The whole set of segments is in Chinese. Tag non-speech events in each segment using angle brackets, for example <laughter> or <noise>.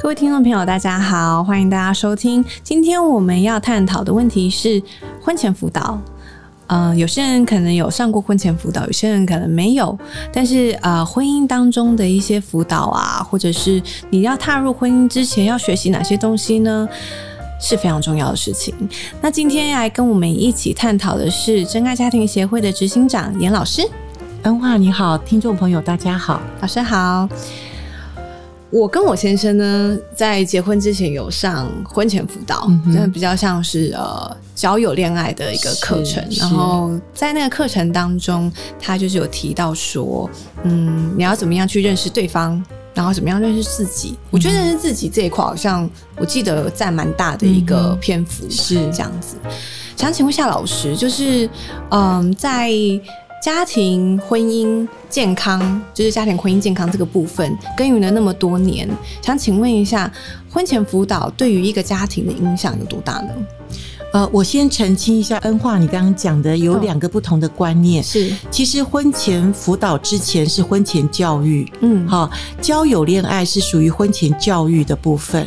各位听众朋友，大家好，欢迎大家收听。今天我们要探讨的问题是婚前辅导。呃，有些人可能有上过婚前辅导，有些人可能没有。但是呃，婚姻当中的一些辅导啊，或者是你要踏入婚姻之前要学习哪些东西呢？是非常重要的事情。那今天来跟我们一起探讨的是真爱家庭协会的执行长严老师。恩华你好，听众朋友大家好，老师好。我跟我先生呢，在结婚之前有上婚前辅导，那比较像是呃交友恋爱的一个课程。然后在那个课程当中，他就是有提到说，嗯，你要怎么样去认识对方，然后怎么样认识自己。我觉得认识自己这一块，好像我记得占蛮大的一个篇幅，是这样子。想请问一下老师，就是嗯，在。家庭婚姻健康，就是家庭婚姻健康这个部分，耕耘了那么多年，想请问一下，婚前辅导对于一个家庭的影响有多大呢？呃，我先澄清一下，恩化，你刚刚讲的有两个不同的观念。是，其实婚前辅导之前是婚前教育，嗯，好，交友恋爱是属于婚前教育的部分。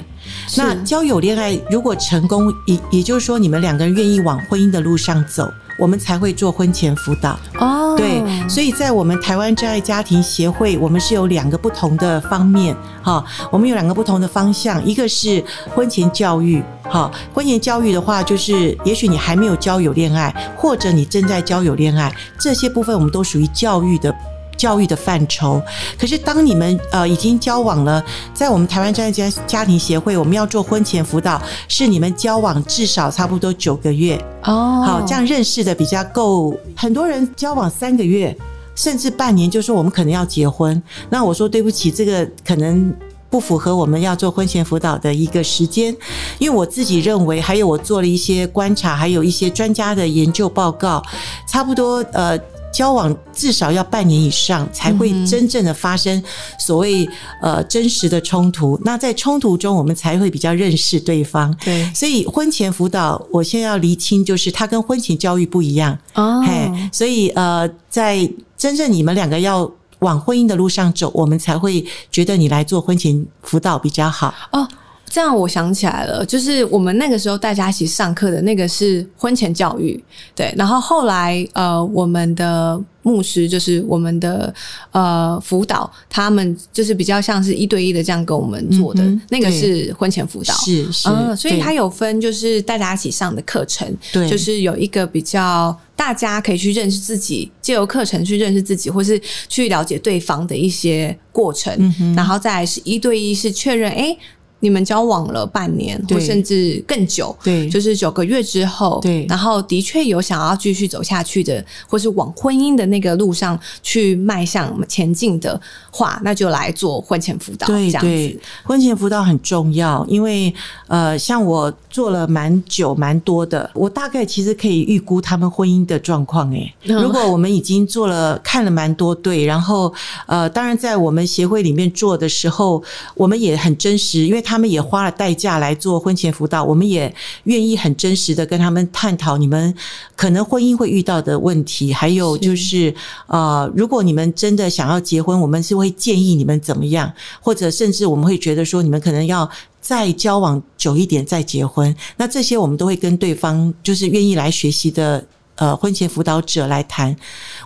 那交友恋爱如果成功，也也就是说，你们两个人愿意往婚姻的路上走。我们才会做婚前辅导哦，对，所以在我们台湾真爱家庭协会，我们是有两个不同的方面哈，我们有两个不同的方向，一个是婚前教育，哈，婚前教育的话，就是也许你还没有交友恋爱，或者你正在交友恋爱，这些部分我们都属于教育的。教育的范畴，可是当你们呃已经交往了，在我们台湾专家家庭协会，我们要做婚前辅导，是你们交往至少差不多九个月哦，好，这样认识的比较够。很多人交往三个月，甚至半年就说我们可能要结婚，那我说对不起，这个可能不符合我们要做婚前辅导的一个时间，因为我自己认为，还有我做了一些观察，还有一些专家的研究报告，差不多呃。交往至少要半年以上，才会真正的发生所谓呃真实的冲突。那在冲突中，我们才会比较认识对方。对，所以婚前辅导，我现在要厘清，就是它跟婚前教育不一样哦。嘿，所以呃，在真正你们两个要往婚姻的路上走，我们才会觉得你来做婚前辅导比较好哦。这样我想起来了，就是我们那个时候大家一起上课的那个是婚前教育，对。然后后来呃，我们的牧师就是我们的呃辅导，他们就是比较像是一对一的这样跟我们做的，那个是婚前辅导，是是。所以它有分就是大家一起上的课程，对，就是有一个比较大家可以去认识自己，借由课程去认识自己，或是去了解对方的一些过程，然后再是一对一是确认哎。你们交往了半年，或甚至更久，对，就是九个月之后，对，然后的确有想要继续走下去的，或是往婚姻的那个路上去迈向前进的话，那就来做婚前辅导。对，对，婚前辅导很重要，因为呃，像我做了蛮久、蛮多的，我大概其实可以预估他们婚姻的状况。哎，如果我们已经做了看了蛮多对，然后呃，当然在我们协会里面做的时候，我们也很真实，因为。他们也花了代价来做婚前辅导，我们也愿意很真实的跟他们探讨你们可能婚姻会遇到的问题，还有就是呃，如果你们真的想要结婚，我们是会建议你们怎么样，或者甚至我们会觉得说你们可能要再交往久一点再结婚，那这些我们都会跟对方就是愿意来学习的呃婚前辅导者来谈，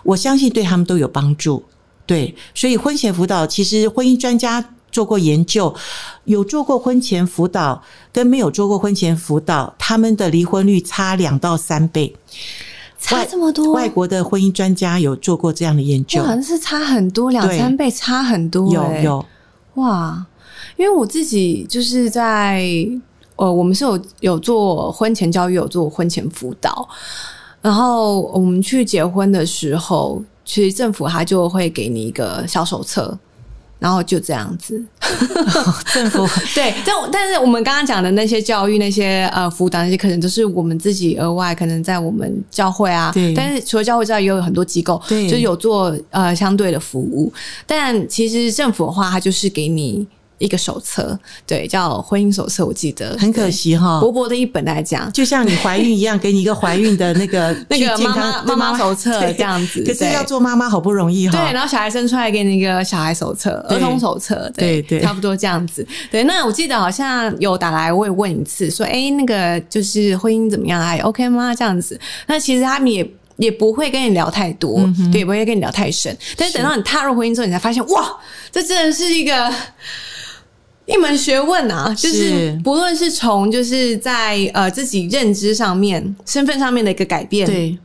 我相信对他们都有帮助。对，所以婚前辅导其实婚姻专家。做过研究，有做过婚前辅导跟没有做过婚前辅导，他们的离婚率差两到三倍，差这么多。外国的婚姻专家有做过这样的研究，好像是差很多，两三倍差很多。有有哇，因为我自己就是在呃，我们是有有做婚前教育，有做婚前辅导，然后我们去结婚的时候，其实政府他就会给你一个小手册。然后就这样子，<laughs> 政府 <laughs> 对，但但是我们刚刚讲的那些教育、那些呃辅导那些课程，都是我们自己额外可能在我们教会啊。对。但是除了教会之外，也有很多机构，就有做呃相对的服务。但其实政府的话，它就是给你。一个手册，对，叫婚姻手册。我记得很可惜哈，薄薄的一本来讲，就像你怀孕一样，给你一个怀孕的那个 <laughs> 那个妈妈妈妈手册这样子。可是要做妈妈好不容易哈。对，然后小孩生出来给你一个小孩手册、儿童手册，对对，差不多这样子。对，那我记得好像有打来，我也问一次，说，哎，那个就是婚姻怎么样？还 OK 吗？这样子。那其实他们也。也不会跟你聊太多，对，也不会跟你聊太深。但是等到你踏入婚姻之后，你才发现，哇，这真的是一个一门学问啊！就是不论是从就是在呃自己认知上面、身份上面的一个改变，对，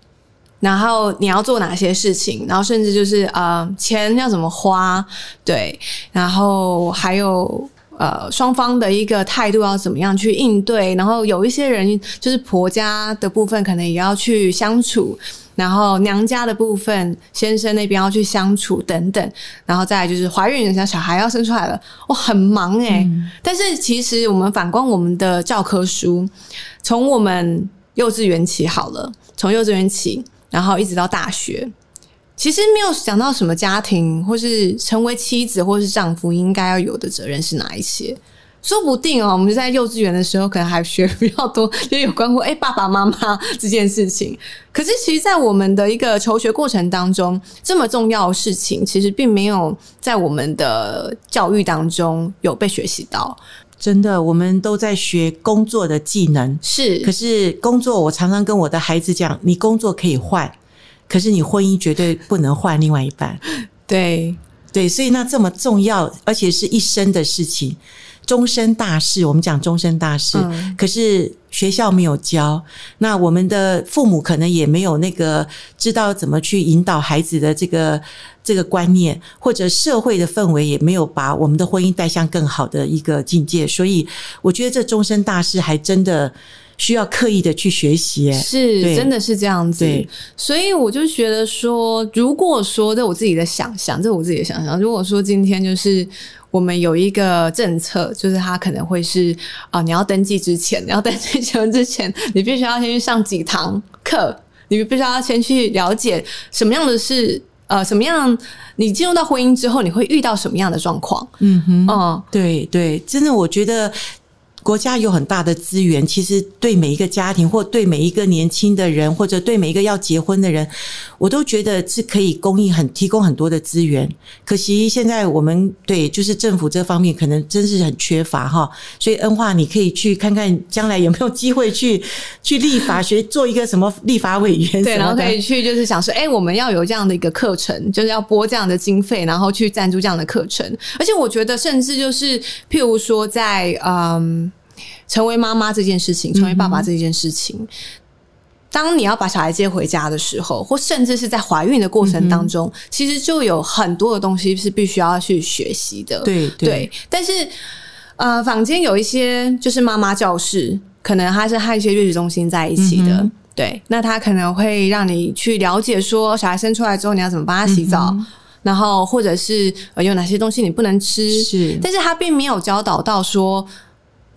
然后你要做哪些事情，然后甚至就是呃钱要怎么花，对，然后还有。呃，双方的一个态度要怎么样去应对？然后有一些人就是婆家的部分，可能也要去相处；然后娘家的部分，先生那边要去相处等等。然后再就是怀孕，人家小孩要生出来了，我，很忙哎。但是其实我们反观我们的教科书，从我们幼稚园起好了，从幼稚园起，然后一直到大学。其实没有讲到什么家庭，或是成为妻子，或是丈夫应该要有的责任是哪一些？说不定哦，我们在幼稚园的时候可能还学比较多，就有关乎哎爸爸妈妈这件事情。可是其实，在我们的一个求学过程当中，这么重要的事情，其实并没有在我们的教育当中有被学习到。真的，我们都在学工作的技能，是。可是工作，我常常跟我的孩子讲，你工作可以换。可是你婚姻绝对不能换另外一半，<laughs> 对对，所以那这么重要，而且是一生的事情，终身大事。我们讲终身大事，可是学校没有教，那我们的父母可能也没有那个知道怎么去引导孩子的这个这个观念，或者社会的氛围也没有把我们的婚姻带向更好的一个境界。所以，我觉得这终身大事还真的。需要刻意的去学习，是真的是这样子。所以我就觉得说，如果说这我自己的想象，这我自己的想象，如果说今天就是我们有一个政策，就是它可能会是啊，你要登记之前，<laughs> 你要登记结婚之前，你必须要先去上几堂课，你必须要先去了解什么样的是呃，什么样你进入到婚姻之后，你会遇到什么样的状况？嗯哼，嗯，对对，真的，我觉得。国家有很大的资源，其实对每一个家庭，或对每一个年轻的人，或者对每一个要结婚的人，我都觉得是可以供应很提供很多的资源。可惜现在我们对就是政府这方面可能真是很缺乏哈。所以恩化，你可以去看看将来有没有机会去 <laughs> 去立法学做一个什么立法委员，对，然后可以去就是想说，哎，我们要有这样的一个课程，就是要拨这样的经费，然后去赞助这样的课程。而且我觉得，甚至就是譬如说，在嗯。成为妈妈这件事情，成为爸爸这件事情，当你要把小孩接回家的时候，或甚至是在怀孕的过程当中，其实就有很多的东西是必须要去学习的。对对，但是呃，坊间有一些就是妈妈教室，可能他是和一些月子中心在一起的。对，那他可能会让你去了解说，小孩生出来之后你要怎么帮他洗澡，然后或者是有哪些东西你不能吃。是，但是他并没有教导到说。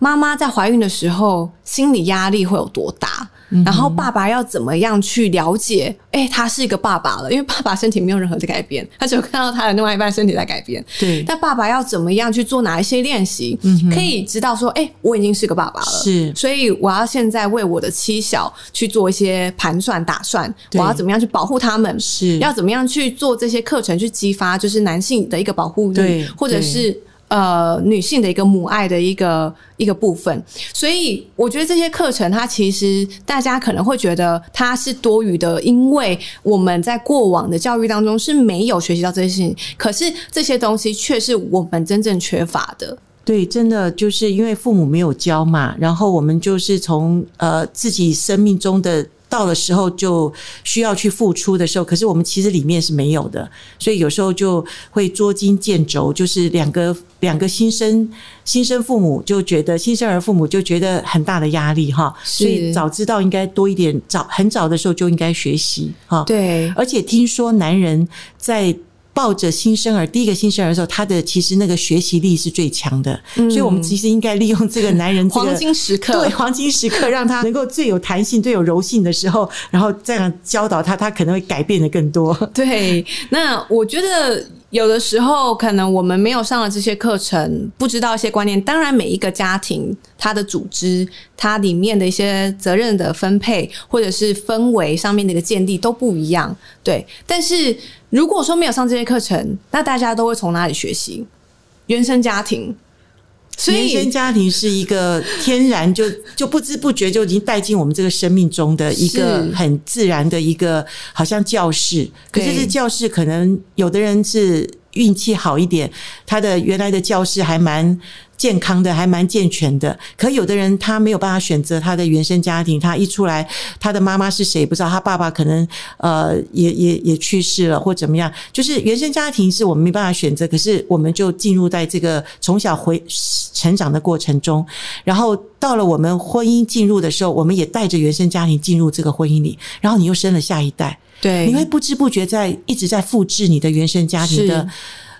妈妈在怀孕的时候，心理压力会有多大？然后爸爸要怎么样去了解？哎，他是一个爸爸了，因为爸爸身体没有任何的改变，他只有看到他的另外一半身体在改变。对，但爸爸要怎么样去做哪一些练习，可以知道说，哎，我已经是个爸爸了。是，所以我要现在为我的妻小去做一些盘算打算，我要怎么样去保护他们？是要怎么样去做这些课程去激发，就是男性的一个保护欲，或者是。呃，女性的一个母爱的一个一个部分，所以我觉得这些课程，它其实大家可能会觉得它是多余的，因为我们在过往的教育当中是没有学习到这些事情，可是这些东西却是我们真正缺乏的。对，真的就是因为父母没有教嘛，然后我们就是从呃自己生命中的。到了时候就需要去付出的时候，可是我们其实里面是没有的，所以有时候就会捉襟见肘，就是两个两个新生新生父母就觉得新生儿父母就觉得很大的压力哈，所以早知道应该多一点，早很早的时候就应该学习哈。对，而且听说男人在。抱着新生儿，第一个新生儿的时候，他的其实那个学习力是最强的，所以我们其实应该利用这个男人黄金时刻，对黄金时刻，让他 <laughs> 能够最有弹性、最有柔性的时候，然后这样教导他，他可能会改变的更多。对，那我觉得有的时候，可能我们没有上了这些课程，不知道一些观念。当然，每一个家庭它的组织、它里面的一些责任的分配，或者是氛围上面的一个建立都不一样。对，但是如果说没有上这些课程，那大家都会从哪里学习？原生家庭。原生家庭是一个天然就 <laughs> 就不知不觉就已经带进我们这个生命中的一个很自然的一个，好像教室。可是这教室可能有的人是运气好一点，他的原来的教室还蛮。健康的还蛮健全的，可有的人他没有办法选择他的原生家庭，他一出来，他的妈妈是谁不知道，他爸爸可能呃也也也去世了或怎么样，就是原生家庭是我们没办法选择，可是我们就进入在这个从小回成长的过程中，然后到了我们婚姻进入的时候，我们也带着原生家庭进入这个婚姻里，然后你又生了下一代，对，你会不知不觉在一直在复制你的原生家庭的。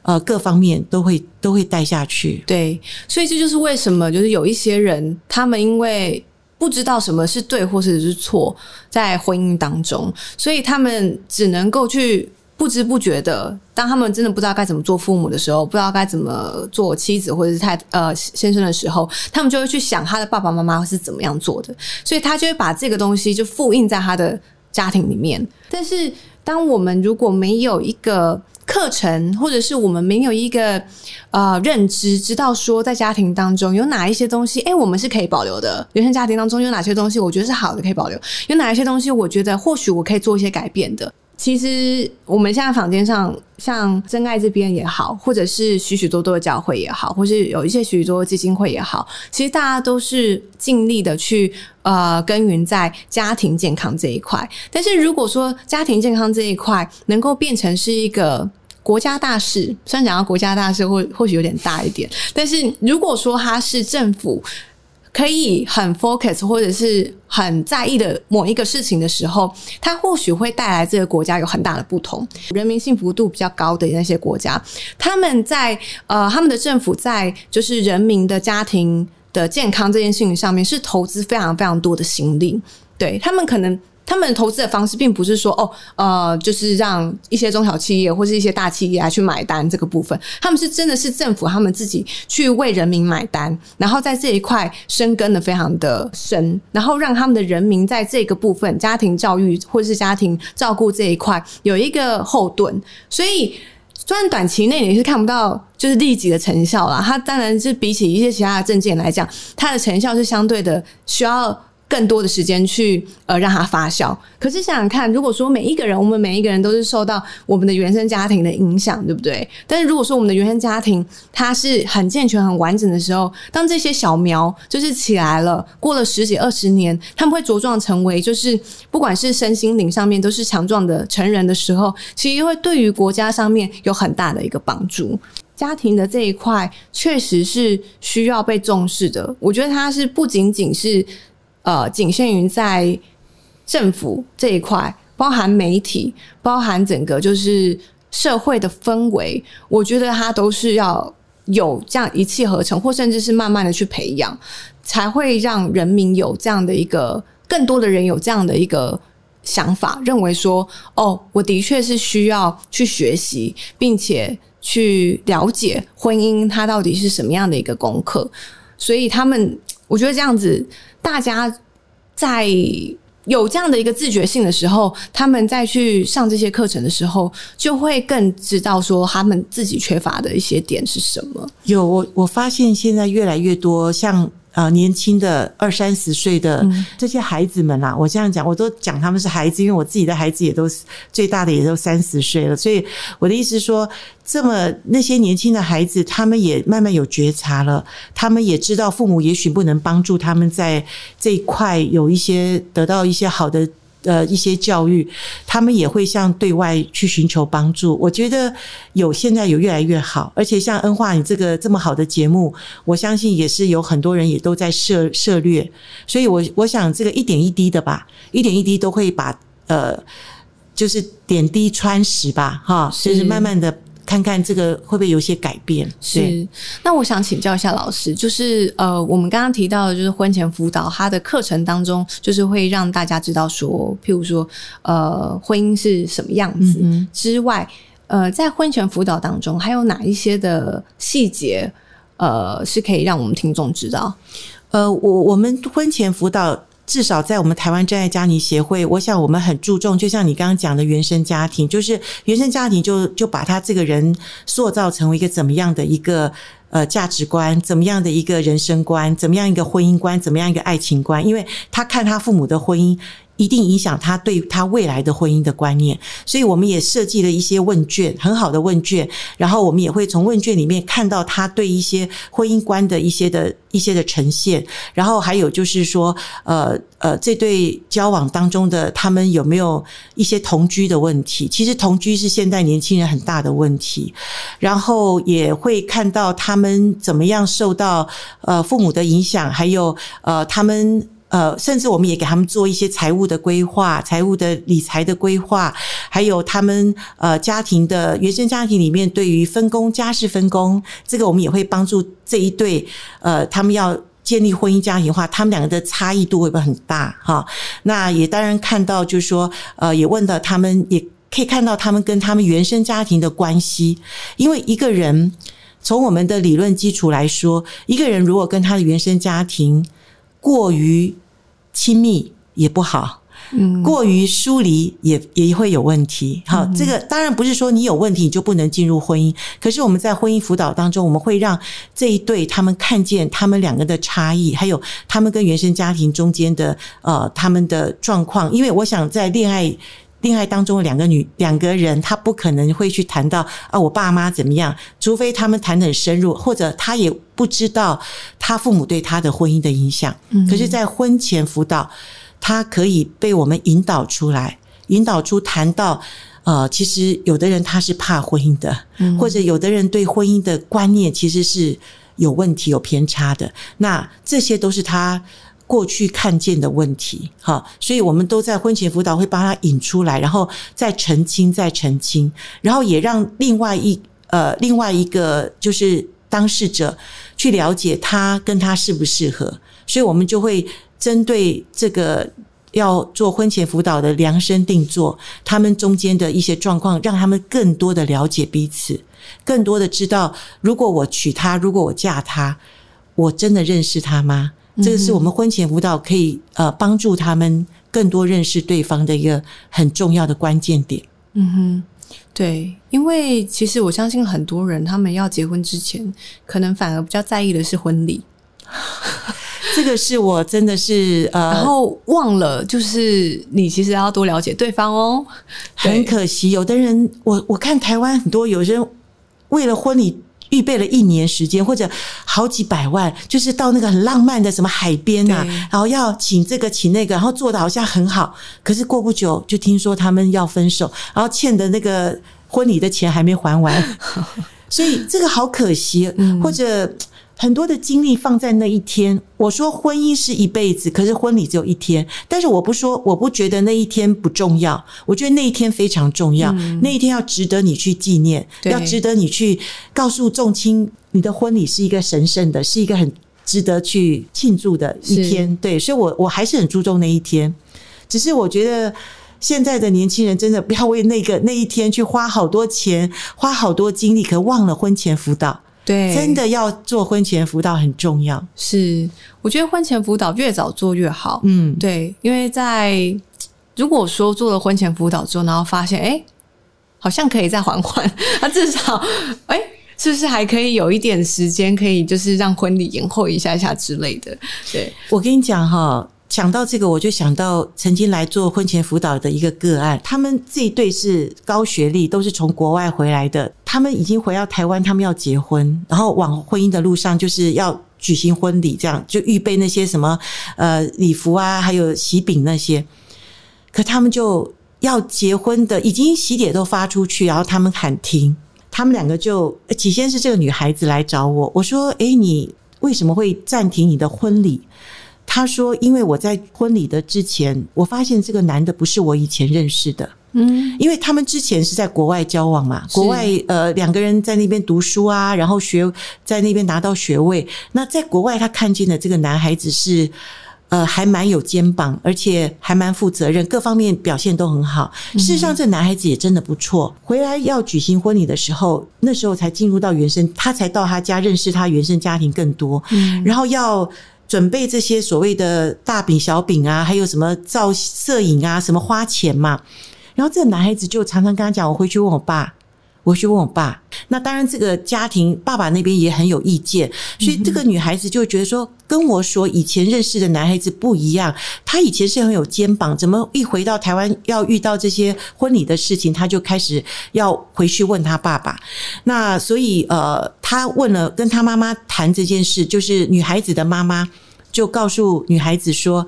呃，各方面都会都会带下去。对，所以这就是为什么，就是有一些人，他们因为不知道什么是对或者是错，在婚姻当中，所以他们只能够去不知不觉的，当他们真的不知道该怎么做父母的时候，不知道该怎么做妻子或者是太呃先生的时候，他们就会去想他的爸爸妈妈是怎么样做的，所以他就会把这个东西就复印在他的家庭里面。但是，当我们如果没有一个课程，或者是我们没有一个呃认知，知道说在家庭当中有哪一些东西，哎，我们是可以保留的。原生家庭当中有哪些东西，我觉得是好的，可以保留；有哪一些东西，我觉得或许我可以做一些改变的。其实我们现在坊间上，像真爱这边也好，或者是许许多多的教会也好，或是有一些许许多多基金会也好，其实大家都是尽力的去呃耕耘在家庭健康这一块。但是如果说家庭健康这一块能够变成是一个国家大事，虽然讲到国家大事或或许有点大一点，但是如果说它是政府。可以很 focus 或者是很在意的某一个事情的时候，它或许会带来这个国家有很大的不同。人民幸福度比较高的那些国家，他们在呃他们的政府在就是人民的家庭的健康这件事情上面是投资非常非常多的心力，对他们可能。他们投资的方式并不是说哦，呃，就是让一些中小企业或是一些大企业来去买单这个部分，他们是真的是政府他们自己去为人民买单，然后在这一块深耕的非常的深，然后让他们的人民在这个部分家庭教育或是家庭照顾这一块有一个后盾，所以虽然短期内你是看不到就是立即的成效啦，它当然是比起一些其他的证件来讲，它的成效是相对的需要。更多的时间去呃让它发酵。可是想想看，如果说每一个人，我们每一个人都是受到我们的原生家庭的影响，对不对？但是如果说我们的原生家庭它是很健全、很完整的时候，当这些小苗就是起来了，过了十几二十年，他们会茁壮成为就是不管是身心灵上面都是强壮的成人的时候，其实会对于国家上面有很大的一个帮助。家庭的这一块确实是需要被重视的。我觉得它是不仅仅是。呃，仅限于在政府这一块，包含媒体，包含整个就是社会的氛围，我觉得它都是要有这样一气呵成，或甚至是慢慢的去培养，才会让人民有这样的一个更多的人有这样的一个想法，认为说，哦，我的确是需要去学习，并且去了解婚姻它到底是什么样的一个功课，所以他们，我觉得这样子。大家在有这样的一个自觉性的时候，他们再去上这些课程的时候，就会更知道说他们自己缺乏的一些点是什么。有我，我发现现在越来越多像。啊，年轻的二三十岁的这些孩子们啦，我这样讲，我都讲他们是孩子，因为我自己的孩子也都最大的也都三十岁了，所以我的意思是说，这么那些年轻的孩子，他们也慢慢有觉察了，他们也知道父母也许不能帮助他们在这一块有一些得到一些好的。呃，一些教育，他们也会向对外去寻求帮助。我觉得有现在有越来越好，而且像恩化你这个这么好的节目，我相信也是有很多人也都在涉涉略。所以，我我想这个一点一滴的吧，一点一滴都会把呃，就是点滴穿石吧，哈，就是慢慢的。看看这个会不会有些改变？是。那我想请教一下老师，就是呃，我们刚刚提到的，就是婚前辅导，它的课程当中，就是会让大家知道说，譬如说，呃，婚姻是什么样子之外，呃，在婚前辅导当中，还有哪一些的细节，呃，是可以让我们听众知道？呃，我我们婚前辅导。至少在我们台湾真爱家庭协会，我想我们很注重，就像你刚刚讲的原生家庭，就是原生家庭就就把他这个人塑造成为一个怎么样的一个呃价值观，怎么样的一个人生观，怎么样一个婚姻观，怎么样一个爱情观，因为他看他父母的婚姻。一定影响他对他未来的婚姻的观念，所以我们也设计了一些问卷，很好的问卷。然后我们也会从问卷里面看到他对一些婚姻观的一些的一些的呈现。然后还有就是说，呃呃，这对交往当中的他们有没有一些同居的问题？其实同居是现代年轻人很大的问题。然后也会看到他们怎么样受到呃父母的影响，还有呃他们。呃，甚至我们也给他们做一些财务的规划、财务的理财的规划，还有他们呃家庭的原生家庭里面对于分工家事分工，这个我们也会帮助这一对呃，他们要建立婚姻家庭的话，他们两个的差异度会不会很大哈？那也当然看到就是说，呃，也问到他们，也可以看到他们跟他们原生家庭的关系，因为一个人从我们的理论基础来说，一个人如果跟他的原生家庭过于亲密也不好，嗯，过于疏离也也会有问题。好，这个当然不是说你有问题你就不能进入婚姻。可是我们在婚姻辅导当中，我们会让这一对他们看见他们两个的差异，还有他们跟原生家庭中间的呃他们的状况。因为我想在恋爱恋爱当中，两个女两个人，他不可能会去谈到啊我爸妈怎么样，除非他们谈的很深入，或者他也。不知道他父母对他的婚姻的影响，可是，在婚前辅导，他可以被我们引导出来，引导出谈到，呃，其实有的人他是怕婚姻的，或者有的人对婚姻的观念其实是有问题、有偏差的。那这些都是他过去看见的问题，哈，所以我们都在婚前辅导会帮他引出来，然后再澄清、再澄清，然后也让另外一呃另外一个就是当事者。去了解他跟他适不适合，所以我们就会针对这个要做婚前辅导的量身定做，他们中间的一些状况，让他们更多的了解彼此，更多的知道，如果我娶她，如果我嫁他，我真的认识他吗？这个是我们婚前辅导可以呃帮助他们更多认识对方的一个很重要的关键点。嗯哼。对，因为其实我相信很多人，他们要结婚之前，可能反而比较在意的是婚礼。<laughs> 这个是我真的是呃，然后忘了，就是你其实要多了解对方哦。很可惜，有的人，我我看台湾很多有些人为了婚礼。预备了一年时间，或者好几百万，就是到那个很浪漫的什么海边呐，然后要请这个请那个，然后做的好像很好，可是过不久就听说他们要分手，然后欠的那个婚礼的钱还没还完，<laughs> 所以这个好可惜，或者。很多的精力放在那一天。我说婚姻是一辈子，可是婚礼只有一天。但是我不说，我不觉得那一天不重要。我觉得那一天非常重要，那一天要值得你去纪念，要值得你去告诉众亲，你的婚礼是一个神圣的，是一个很值得去庆祝的一天。对，所以，我我还是很注重那一天。只是我觉得现在的年轻人真的不要为那个那一天去花好多钱，花好多精力，可忘了婚前辅导。对，真的要做婚前辅导很重要。是，我觉得婚前辅导越早做越好。嗯，对，因为在如果说做了婚前辅导之后，然后发现哎，好像可以再缓缓，那至少哎，是不是还可以有一点时间，可以就是让婚礼延后一下下之类的？对我跟你讲哈。想到这个，我就想到曾经来做婚前辅导的一个个案，他们这一对是高学历，都是从国外回来的。他们已经回到台湾，他们要结婚，然后往婚姻的路上就是要举行婚礼，这样就预备那些什么呃礼服啊，还有喜饼那些。可他们就要结婚的，已经喜帖都发出去，然后他们喊停，他们两个就起先是这个女孩子来找我，我说：“哎，你为什么会暂停你的婚礼？”他说：“因为我在婚礼的之前，我发现这个男的不是我以前认识的。嗯，因为他们之前是在国外交往嘛，国外呃两个人在那边读书啊，然后学在那边拿到学位。那在国外他看见的这个男孩子是呃，还蛮有肩膀，而且还蛮负责任，各方面表现都很好。事实上，这男孩子也真的不错。回来要举行婚礼的时候，那时候才进入到原生，他才到他家认识他原生家庭更多。嗯，然后要准备这些所谓的大饼、小饼啊，还有什么照摄影啊，什么花钱嘛。然后这个男孩子就常常跟他讲：“我回去问我爸。”我去问我爸，那当然这个家庭爸爸那边也很有意见，所以这个女孩子就觉得说，跟我所以前认识的男孩子不一样，他以前是很有肩膀，怎么一回到台湾要遇到这些婚礼的事情，他就开始要回去问他爸爸。那所以呃，他问了跟他妈妈谈这件事，就是女孩子的妈妈就告诉女孩子说。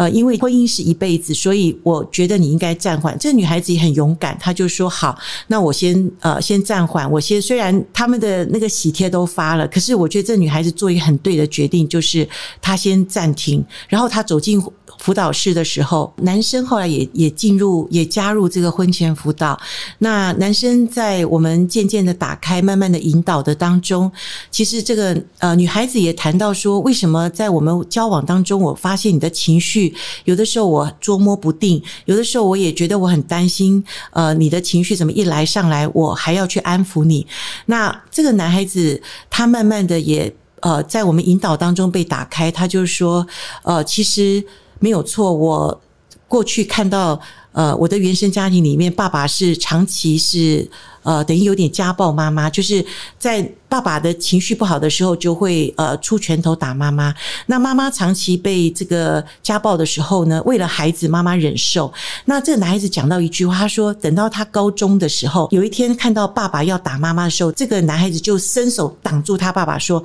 呃，因为婚姻是一辈子，所以我觉得你应该暂缓。这女孩子也很勇敢，她就说：“好，那我先呃先暂缓。我先虽然他们的那个喜帖都发了，可是我觉得这女孩子做一个很对的决定，就是她先暂停。然后她走进辅导室的时候，男生后来也也进入也加入这个婚前辅导。那男生在我们渐渐的打开、慢慢的引导的当中，其实这个呃女孩子也谈到说，为什么在我们交往当中，我发现你的情绪。有的时候我捉摸不定，有的时候我也觉得我很担心。呃，你的情绪怎么一来上来，我还要去安抚你？那这个男孩子他慢慢的也呃，在我们引导当中被打开，他就是说：呃，其实没有错，我过去看到呃，我的原生家庭里面，爸爸是长期是呃，等于有点家暴妈妈，就是在。爸爸的情绪不好的时候，就会呃出拳头打妈妈。那妈妈长期被这个家暴的时候呢，为了孩子，妈妈忍受。那这个男孩子讲到一句话，他说：“等到他高中的时候，有一天看到爸爸要打妈妈的时候，这个男孩子就伸手挡住他爸爸，说：‘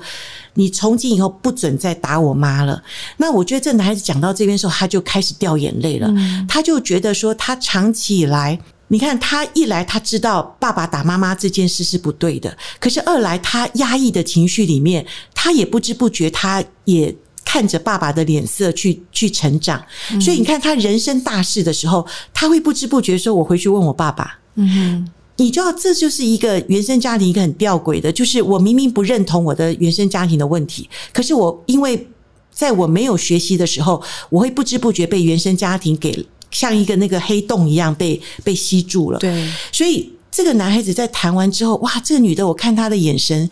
你从今以后不准再打我妈了。’那我觉得这男孩子讲到这边的时候，他就开始掉眼泪了。他就觉得说，他长期以来。你看，他一来他知道爸爸打妈妈这件事是不对的，可是二来他压抑的情绪里面，他也不知不觉，他也看着爸爸的脸色去去成长。所以你看，他人生大事的时候，他会不知不觉说：“我回去问我爸爸。”嗯，你知道，这就是一个原生家庭一个很吊诡的，就是我明明不认同我的原生家庭的问题，可是我因为在我没有学习的时候，我会不知不觉被原生家庭给。像一个那个黑洞一样被被吸住了，对，所以这个男孩子在谈完之后，哇，这个女的，我看她的眼神，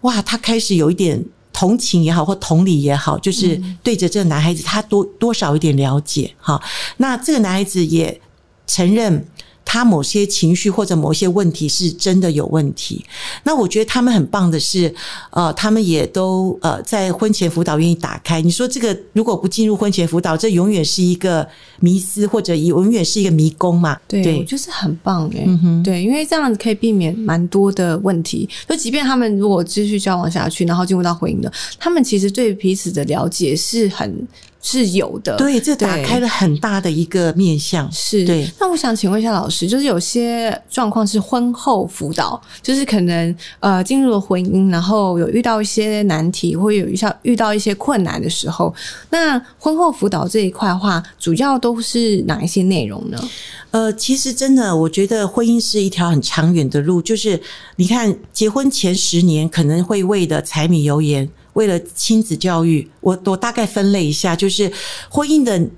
哇，她开始有一点同情也好，或同理也好，就是对着这个男孩子，她多多少有点了解哈。那这个男孩子也承认。他某些情绪或者某些问题是真的有问题，那我觉得他们很棒的是，呃，他们也都呃在婚前辅导愿意打开。你说这个如果不进入婚前辅导，这永远是一个迷思，或者永远是一个迷宫嘛？对，我觉得是很棒哎，对，因为这样可以避免蛮多的问题。就即便他们如果继续交往下去，然后进入到婚姻的，他们其实对彼此的了解是很。是有的，对，这打开了很大的一个面向。是，对。那我想请问一下老师，就是有些状况是婚后辅导，就是可能呃进入了婚姻，然后有遇到一些难题，或有遇到遇到一些困难的时候，那婚后辅导这一块的话，主要都是哪一些内容呢？呃，其实真的，我觉得婚姻是一条很长远的路，就是你看，结婚前十年可能会为的柴米油盐。为了亲子教育，我我大概分类一下，就是婚姻的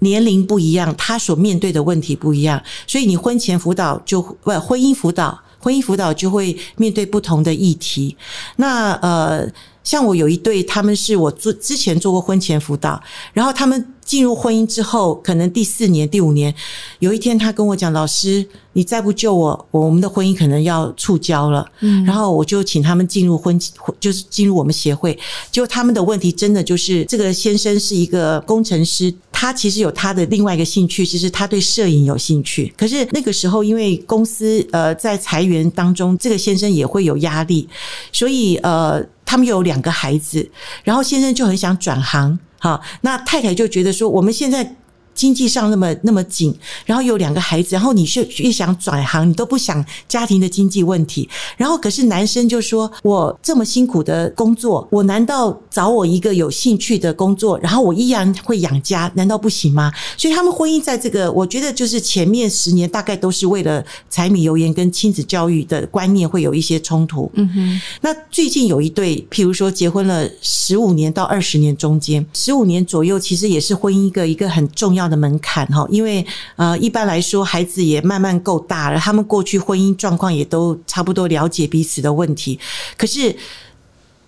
年龄不一样，他所面对的问题不一样，所以你婚前辅导就不婚姻辅导，婚姻辅导就会面对不同的议题。那呃，像我有一对，他们是我做之前做过婚前辅导，然后他们。进入婚姻之后，可能第四年、第五年，有一天他跟我讲：“老师，你再不救我，我们的婚姻可能要触礁了。”嗯，然后我就请他们进入婚，就是进入我们协会。就他们的问题，真的就是这个先生是一个工程师，他其实有他的另外一个兴趣，其实他对摄影有兴趣。可是那个时候，因为公司呃在裁员当中，这个先生也会有压力，所以呃他们有两个孩子，然后先生就很想转行。好，那太太就觉得说，我们现在经济上那么那么紧，然后有两个孩子，然后你是越想转行，你都不想家庭的经济问题。然后可是男生就说：“我这么辛苦的工作，我难道找我一个有兴趣的工作，然后我依然会养家，难道不行吗？”所以他们婚姻在这个，我觉得就是前面十年大概都是为了柴米油盐跟亲子教育的观念会有一些冲突。嗯哼。那最近有一对，譬如说结婚了十五年到二十年中间，十五年左右，其实也是婚姻一个一个很重要。的门槛哈，因为呃，一般来说，孩子也慢慢够大了，他们过去婚姻状况也都差不多了解彼此的问题。可是，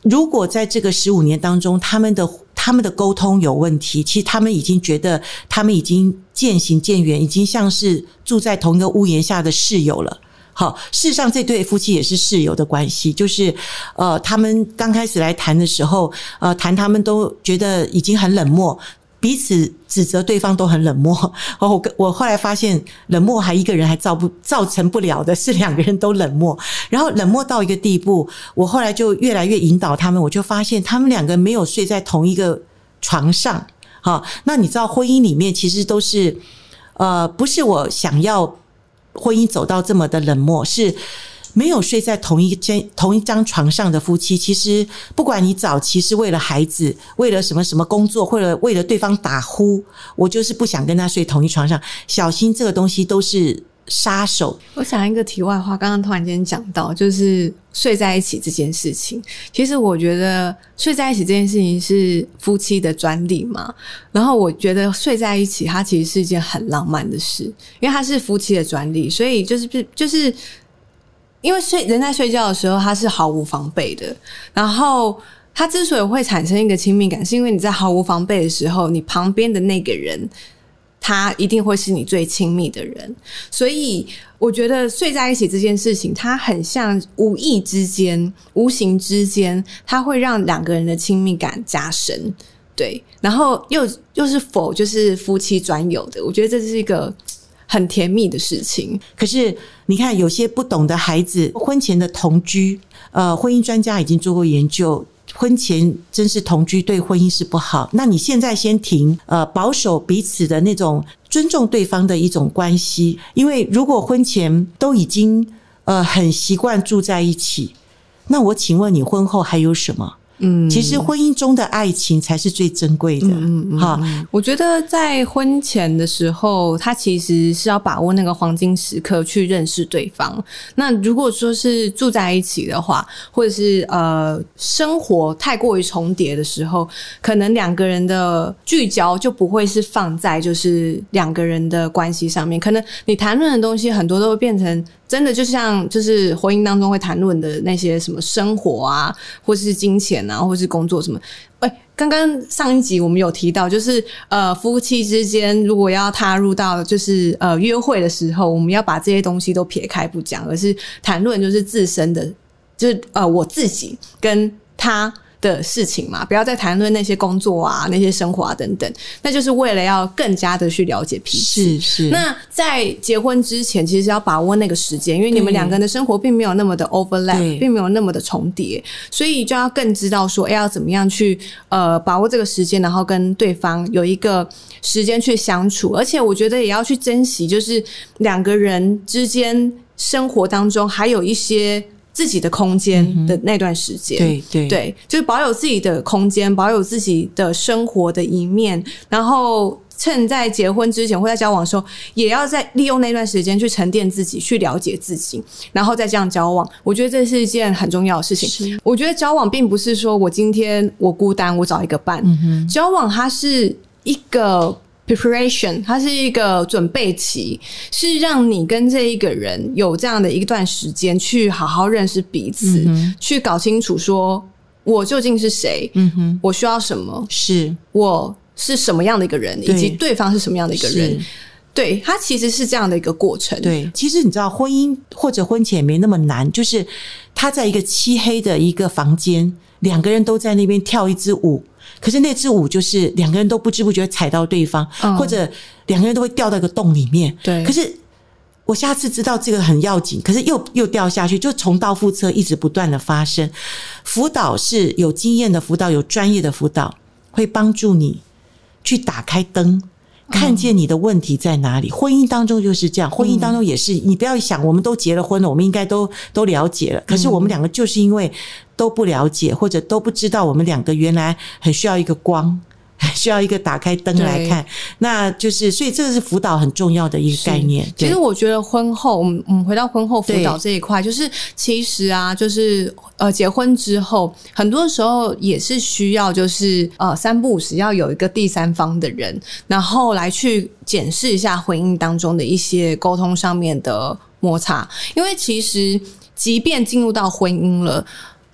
如果在这个十五年当中，他们的他们的沟通有问题，其实他们已经觉得他们已经渐行渐远，已经像是住在同一个屋檐下的室友了。好，事实上，这对夫妻也是室友的关系，就是呃，他们刚开始来谈的时候，呃，谈他们都觉得已经很冷漠。彼此指责对方都很冷漠，<laughs> 我我后来发现冷漠还一个人还造不造成不了的是两个人都冷漠，<laughs> 然后冷漠到一个地步，我后来就越来越引导他们，我就发现他们两个没有睡在同一个床上，好，那你知道婚姻里面其实都是，呃，不是我想要婚姻走到这么的冷漠，是。没有睡在同一间同一张床上的夫妻，其实不管你早期是为了孩子，为了什么什么工作，或者为了对方打呼，我就是不想跟他睡同一床上。小心这个东西都是杀手。我想一个题外话，刚刚突然间讲到，就是睡在一起这件事情。其实我觉得睡在一起这件事情是夫妻的专利嘛。然后我觉得睡在一起，它其实是一件很浪漫的事，因为它是夫妻的专利，所以就是就是。因为睡人在睡觉的时候，他是毫无防备的。然后他之所以会产生一个亲密感，是因为你在毫无防备的时候，你旁边的那个人，他一定会是你最亲密的人。所以我觉得睡在一起这件事情，它很像无意之间、无形之间，它会让两个人的亲密感加深。对，然后又又是否就是夫妻专有的？我觉得这是一个。很甜蜜的事情，可是你看，有些不懂的孩子，婚前的同居，呃，婚姻专家已经做过研究，婚前真是同居对婚姻是不好。那你现在先停，呃，保守彼此的那种尊重对方的一种关系，因为如果婚前都已经呃很习惯住在一起，那我请问你婚后还有什么？嗯，其实婚姻中的爱情才是最珍贵的。嗯嗯，哈，我觉得在婚前的时候，他其实是要把握那个黄金时刻去认识对方。那如果说是住在一起的话，或者是呃生活太过于重叠的时候，可能两个人的聚焦就不会是放在就是两个人的关系上面。可能你谈论的东西很多都会变成。真的就像就是婚姻当中会谈论的那些什么生活啊，或是金钱啊，或是工作什么。哎，刚刚上一集我们有提到，就是呃夫妻之间如果要踏入到就是呃约会的时候，我们要把这些东西都撇开不讲，而是谈论就是自身的，就是呃我自己跟他。的事情嘛，不要再谈论那些工作啊、那些生活啊等等，那就是为了要更加的去了解彼此。是是。那在结婚之前，其实要把握那个时间，因为你们两个人的生活并没有那么的 overlap，并没有那么的重叠，所以就要更知道说，哎，要怎么样去呃把握这个时间，然后跟对方有一个时间去相处。而且我觉得也要去珍惜，就是两个人之间生活当中还有一些。自己的空间的那段时间，对对对，就是保有自己的空间，保有自己的生活的一面，然后趁在结婚之前或在交往的时候，也要在利用那段时间去沉淀自己，去了解自己，然后再这样交往。我觉得这是一件很重要的事情。我觉得交往并不是说我今天我孤单，我找一个伴。交往它是一个。Preparation，它是一个准备期，是让你跟这一个人有这样的一段时间，去好好认识彼此，去搞清楚说我究竟是谁，嗯哼，我需要什么，是我是什么样的一个人，以及对方是什么样的一个人。对，它其实是这样的一个过程。对，其实你知道，婚姻或者婚前没那么难，就是他在一个漆黑的一个房间，两个人都在那边跳一支舞。可是那支舞就是两个人都不知不觉踩到对方，或者两个人都会掉到一个洞里面。对，可是我下次知道这个很要紧，可是又又掉下去，就重蹈覆辙，一直不断的发生。辅导是有经验的辅导，有专业的辅导，会帮助你去打开灯，看见你的问题在哪里。婚姻当中就是这样，婚姻当中也是，你不要想，我们都结了婚了，我们应该都都了解了。可是我们两个就是因为都不了解，或者都不知道，我们两个原来很需要一个光。<laughs> 需要一个打开灯来看，那就是所以这个是辅导很重要的一个概念。其实我觉得婚后，我们我们回到婚后辅导这一块，就是其实啊，就是呃结婚之后，很多时候也是需要就是呃三不五时要有一个第三方的人，然后来去检视一下婚姻当中的一些沟通上面的摩擦，因为其实即便进入到婚姻了，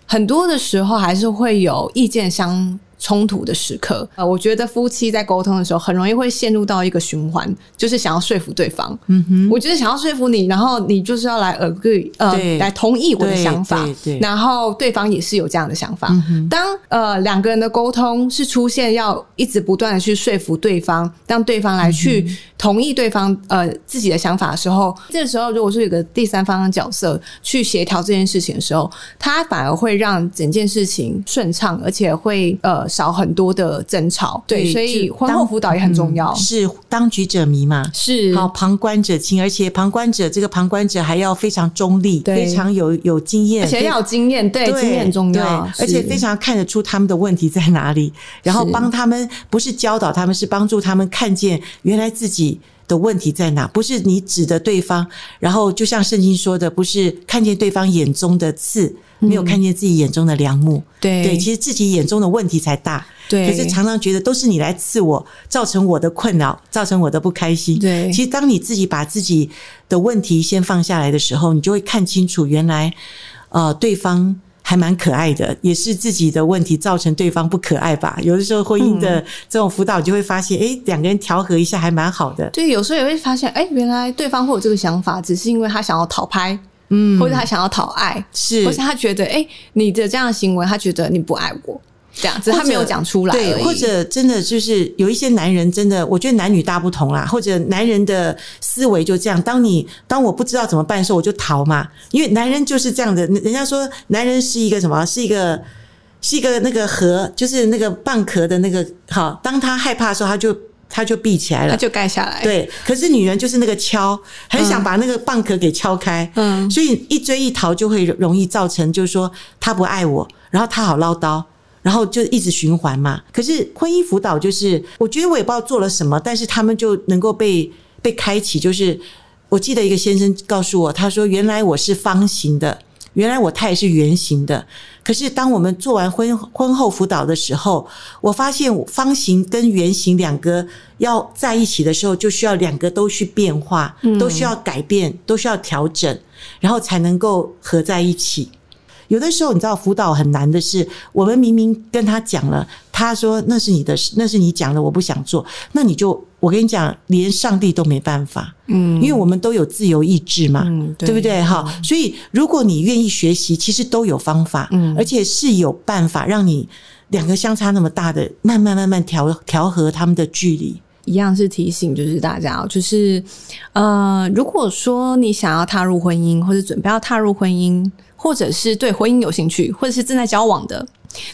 很多的时候还是会有意见相。冲突的时刻，呃，我觉得夫妻在沟通的时候，很容易会陷入到一个循环，就是想要说服对方。嗯哼，我觉得想要说服你，然后你就是要来 agree，呃，来同意我的想法。对，然后对方也是有这样的想法。当呃两个人的沟通是出现要一直不断的去说服对方，让对方来去同意对方呃自己的想法的时候，这个时候如果是有个第三方的角色去协调这件事情的时候，他反而会让整件事情顺畅，而且会呃。少很多的争吵，对，所以婚后辅导也很重要。是当局者迷嘛？是。好，旁观者清，而且旁观者这个旁观者还要非常中立，非常有有经验，而且要有经验，对，经验重要，而且非常看得出他们的问题在哪里，然后帮他们，不是教导他们，是帮助他们看见原来自己的问题在哪，不是你指的对方，然后就像圣经说的，不是看见对方眼中的刺。没有看见自己眼中的良木，对，其实自己眼中的问题才大，对。可是常常觉得都是你来刺我，造成我的困扰，造成我的不开心。对，其实当你自己把自己的问题先放下来的时候，你就会看清楚，原来呃对方还蛮可爱的，也是自己的问题造成对方不可爱吧。有的时候婚姻的这种辅导，就会发现，哎，两个人调和一下还蛮好的。对，有时候也会发现，哎，原来对方会有这个想法，只是因为他想要讨拍。嗯，或者他想要讨爱，是，或是他觉得，哎，你的这样的行为，他觉得你不爱我，这样子，他没有讲出来，对，或者真的就是有一些男人，真的，我觉得男女大不同啦，或者男人的思维就这样，当你当我不知道怎么办的时候，我就逃嘛，因为男人就是这样的，人家说男人是一个什么，是一个是一个那个核，就是那个蚌壳的那个，好，当他害怕的时候，他就。他就闭起来了，他就盖下来。对，可是女人就是那个敲，很想把那个蚌壳给敲开。嗯，所以一追一逃就会容易造成，就是说他不爱我，然后他好唠叨，然后就一直循环嘛。可是婚姻辅导就是，我觉得我也不知道做了什么，但是他们就能够被被开启。就是我记得一个先生告诉我，他说：“原来我是方形的。”原来我他也是圆形的，可是当我们做完婚婚后辅导的时候，我发现方形跟圆形两个要在一起的时候，就需要两个都去变化，都需要改变，都需要调整，然后才能够合在一起。有的时候，你知道辅导很难的是，我们明明跟他讲了，他说那是你的，那是你讲的，我不想做。那你就我跟你讲，连上帝都没办法，嗯，因为我们都有自由意志嘛，嗯对不对？哈，所以如果你愿意学习，其实都有方法，嗯，而且是有办法让你两个相差那么大的，慢慢慢慢调调和他们的距离。一样是提醒，就是大家，就是呃，如果说你想要踏入婚姻，或者准备要踏入婚姻。或者是对婚姻有兴趣，或者是正在交往的，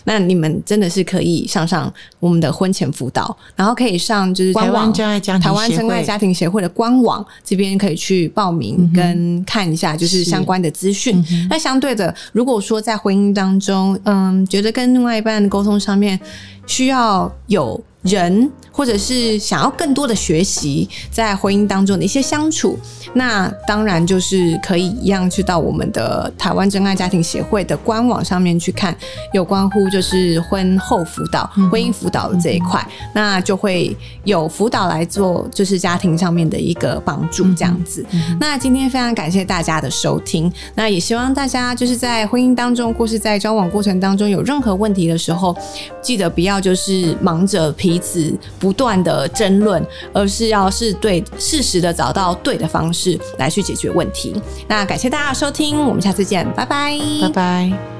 那你们真的是可以上上我们的婚前辅导，然后可以上就是台湾真爱家庭台湾真爱家庭协会的官网这边可以去报名跟看一下，就是相关的资讯。那相对的，如果说在婚姻当中，嗯，觉得跟另外一半的沟通上面需要有。人，或者是想要更多的学习，在婚姻当中的一些相处，那当然就是可以一样去到我们的台湾真爱家庭协会的官网上面去看有关乎就是婚后辅导、婚姻辅导的这一块，那就会有辅导来做，就是家庭上面的一个帮助这样子。那今天非常感谢大家的收听，那也希望大家就是在婚姻当中或是在交往过程当中有任何问题的时候，记得不要就是忙着彼此不断的争论，而是要是对适时的找到对的方式来去解决问题。那感谢大家收听，我们下次见，拜拜，拜拜。